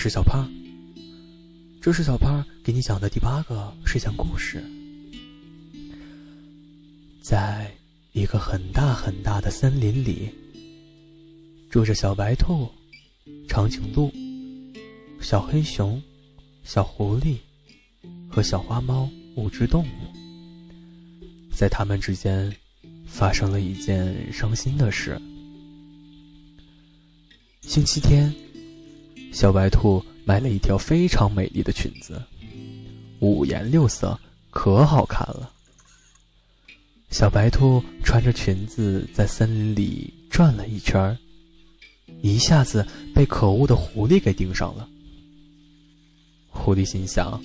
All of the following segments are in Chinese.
是小胖。这是小胖给你讲的第八个睡前故事。在一个很大很大的森林里，住着小白兔、长颈鹿、小黑熊、小狐狸和小花猫五只动物。在他们之间，发生了一件伤心的事。星期天，小白兔买了一条非常美丽的裙子，五颜六色，可好看了。小白兔穿着裙子在森林里转了一圈一下子被可恶的狐狸给盯上了。狐狸心想：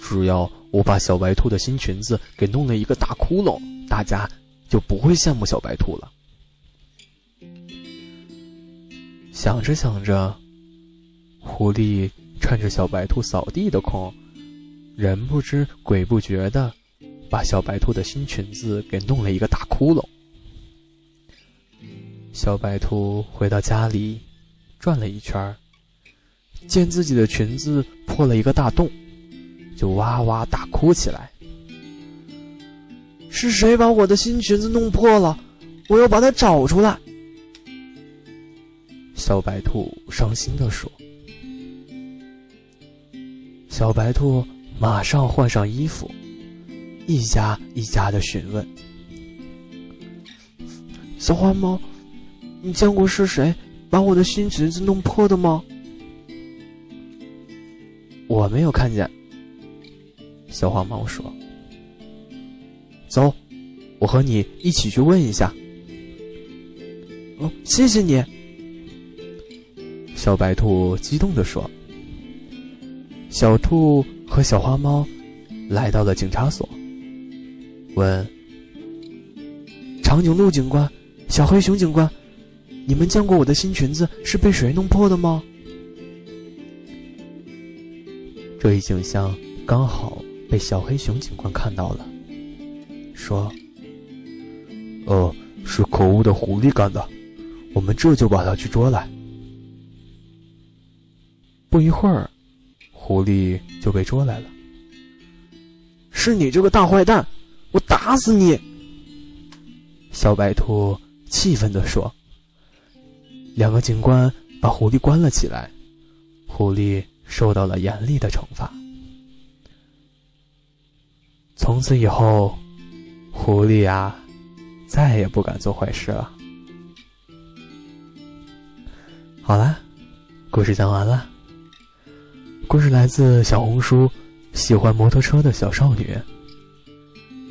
只要我把小白兔的新裙子给弄了一个大窟窿，大家就不会羡慕小白兔了。想着想着，狐狸趁着小白兔扫地的空，人不知鬼不觉的。把小白兔的新裙子给弄了一个大窟窿。小白兔回到家里，转了一圈见自己的裙子破了一个大洞，就哇哇大哭起来。是谁把我的新裙子弄破了？我要把它找出来！小白兔伤心的说。小白兔马上换上衣服。一家一家的询问，小花猫，你见过是谁把我的新裙子弄破的吗？我没有看见。小花猫说：“走，我和你一起去问一下。”哦，谢谢你。小白兔激动的说。小兔和小花猫来到了警察所。问：长颈鹿警官，小黑熊警官，你们见过我的新裙子是被谁弄破的吗？这一景象刚好被小黑熊警官看到了，说：“哦，是可恶的狐狸干的，我们这就把它去捉来。”不一会儿，狐狸就被捉来了。是你这个大坏蛋！我打死你！小白兔气愤地说。两个警官把狐狸关了起来，狐狸受到了严厉的惩罚。从此以后，狐狸啊，再也不敢做坏事了。好了，故事讲完了。故事来自小红书，喜欢摩托车的小少女。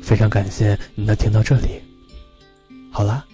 非常感谢你能听到这里。好啦，